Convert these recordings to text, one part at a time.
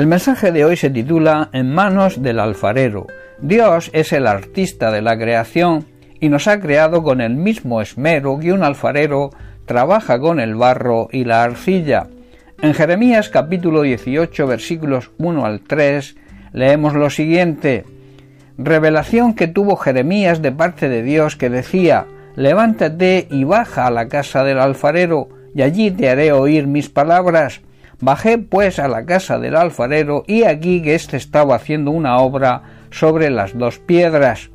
El mensaje de hoy se titula En manos del alfarero. Dios es el artista de la creación y nos ha creado con el mismo esmero que un alfarero trabaja con el barro y la arcilla. En Jeremías capítulo 18 versículos 1 al 3 leemos lo siguiente Revelación que tuvo Jeremías de parte de Dios que decía Levántate y baja a la casa del alfarero, y allí te haré oír mis palabras. Bajé pues a la casa del alfarero y aquí que éste estaba haciendo una obra sobre las dos piedras.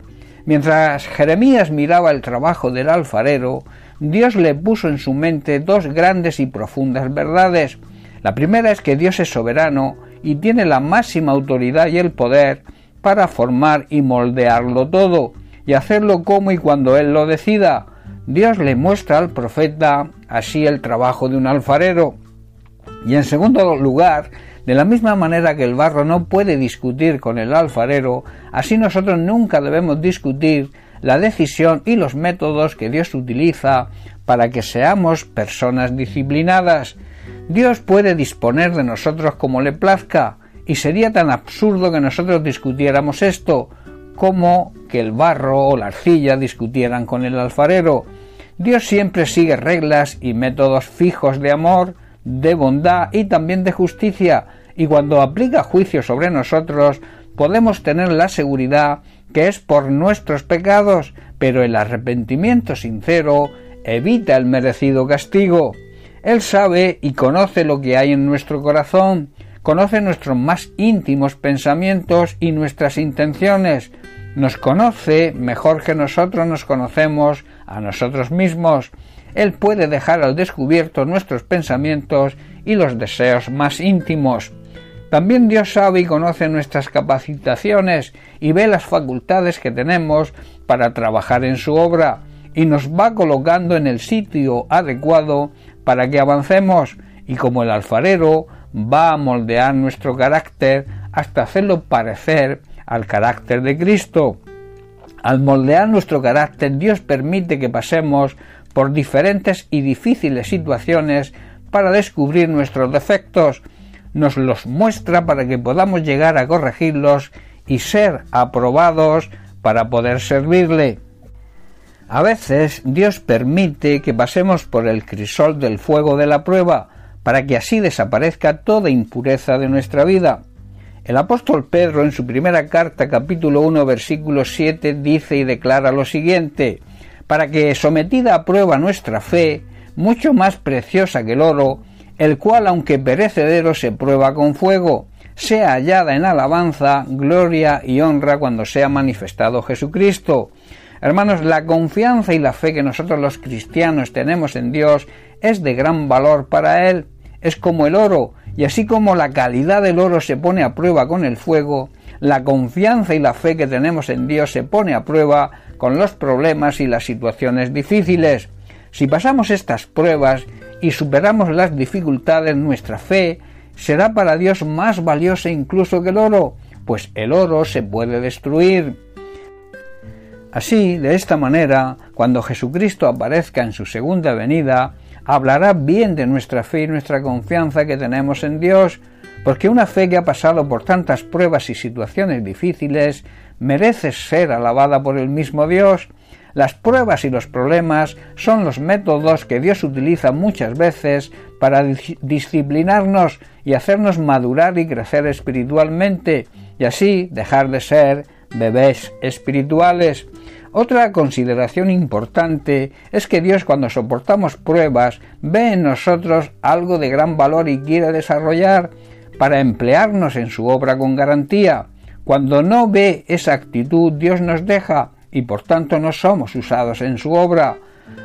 Mientras Jeremías miraba el trabajo del alfarero, Dios le puso en su mente dos grandes y profundas verdades. La primera es que Dios es soberano y tiene la máxima autoridad y el poder para formar y moldearlo todo y hacerlo como y cuando Él lo decida. Dios le muestra al profeta así el trabajo de un alfarero. Y en segundo lugar, de la misma manera que el barro no puede discutir con el alfarero, así nosotros nunca debemos discutir la decisión y los métodos que Dios utiliza para que seamos personas disciplinadas. Dios puede disponer de nosotros como le plazca, y sería tan absurdo que nosotros discutiéramos esto, como que el barro o la arcilla discutieran con el alfarero. Dios siempre sigue reglas y métodos fijos de amor, de bondad y también de justicia, y cuando aplica juicio sobre nosotros, podemos tener la seguridad que es por nuestros pecados, pero el arrepentimiento sincero evita el merecido castigo. Él sabe y conoce lo que hay en nuestro corazón, conoce nuestros más íntimos pensamientos y nuestras intenciones, nos conoce mejor que nosotros nos conocemos a nosotros mismos, él puede dejar al descubierto nuestros pensamientos y los deseos más íntimos. También Dios sabe y conoce nuestras capacitaciones y ve las facultades que tenemos para trabajar en su obra y nos va colocando en el sitio adecuado para que avancemos y como el alfarero va a moldear nuestro carácter hasta hacerlo parecer al carácter de Cristo. Al moldear nuestro carácter, Dios permite que pasemos por diferentes y difíciles situaciones para descubrir nuestros defectos, nos los muestra para que podamos llegar a corregirlos y ser aprobados para poder servirle. A veces Dios permite que pasemos por el crisol del fuego de la prueba, para que así desaparezca toda impureza de nuestra vida. El apóstol Pedro en su primera carta capítulo 1 versículo 7 dice y declara lo siguiente para que, sometida a prueba nuestra fe, mucho más preciosa que el oro, el cual, aunque perecedero, se prueba con fuego, sea hallada en alabanza, gloria y honra cuando sea manifestado Jesucristo. Hermanos, la confianza y la fe que nosotros los cristianos tenemos en Dios es de gran valor para Él. Es como el oro, y así como la calidad del oro se pone a prueba con el fuego, la confianza y la fe que tenemos en Dios se pone a prueba con los problemas y las situaciones difíciles. Si pasamos estas pruebas y superamos las dificultades, nuestra fe será para Dios más valiosa incluso que el oro, pues el oro se puede destruir. Así, de esta manera, cuando Jesucristo aparezca en su segunda venida, hablará bien de nuestra fe y nuestra confianza que tenemos en Dios, porque una fe que ha pasado por tantas pruebas y situaciones difíciles merece ser alabada por el mismo Dios. Las pruebas y los problemas son los métodos que Dios utiliza muchas veces para disciplinarnos y hacernos madurar y crecer espiritualmente, y así dejar de ser bebés espirituales. Otra consideración importante es que Dios cuando soportamos pruebas ve en nosotros algo de gran valor y quiere desarrollar para emplearnos en su obra con garantía. Cuando no ve esa actitud, Dios nos deja y por tanto no somos usados en su obra.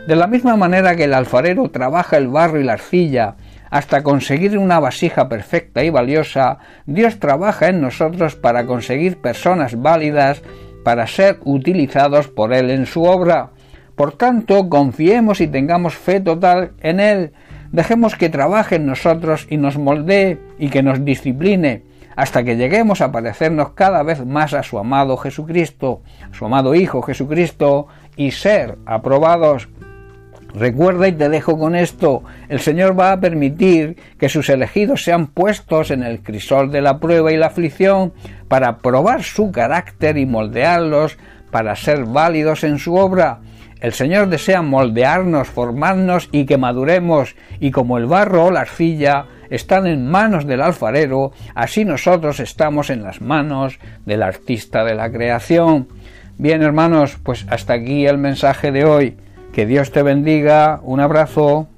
De la misma manera que el alfarero trabaja el barro y la arcilla hasta conseguir una vasija perfecta y valiosa, Dios trabaja en nosotros para conseguir personas válidas para ser utilizados por Él en su obra. Por tanto, confiemos y tengamos fe total en Él, Dejemos que trabaje en nosotros y nos moldee y que nos discipline hasta que lleguemos a parecernos cada vez más a su amado Jesucristo, su amado Hijo Jesucristo y ser aprobados. Recuerda y te dejo con esto, el Señor va a permitir que sus elegidos sean puestos en el crisol de la prueba y la aflicción para probar su carácter y moldearlos para ser válidos en su obra. El Señor desea moldearnos, formarnos y que maduremos, y como el barro o la arcilla están en manos del alfarero, así nosotros estamos en las manos del artista de la creación. Bien, hermanos, pues hasta aquí el mensaje de hoy. Que Dios te bendiga. Un abrazo.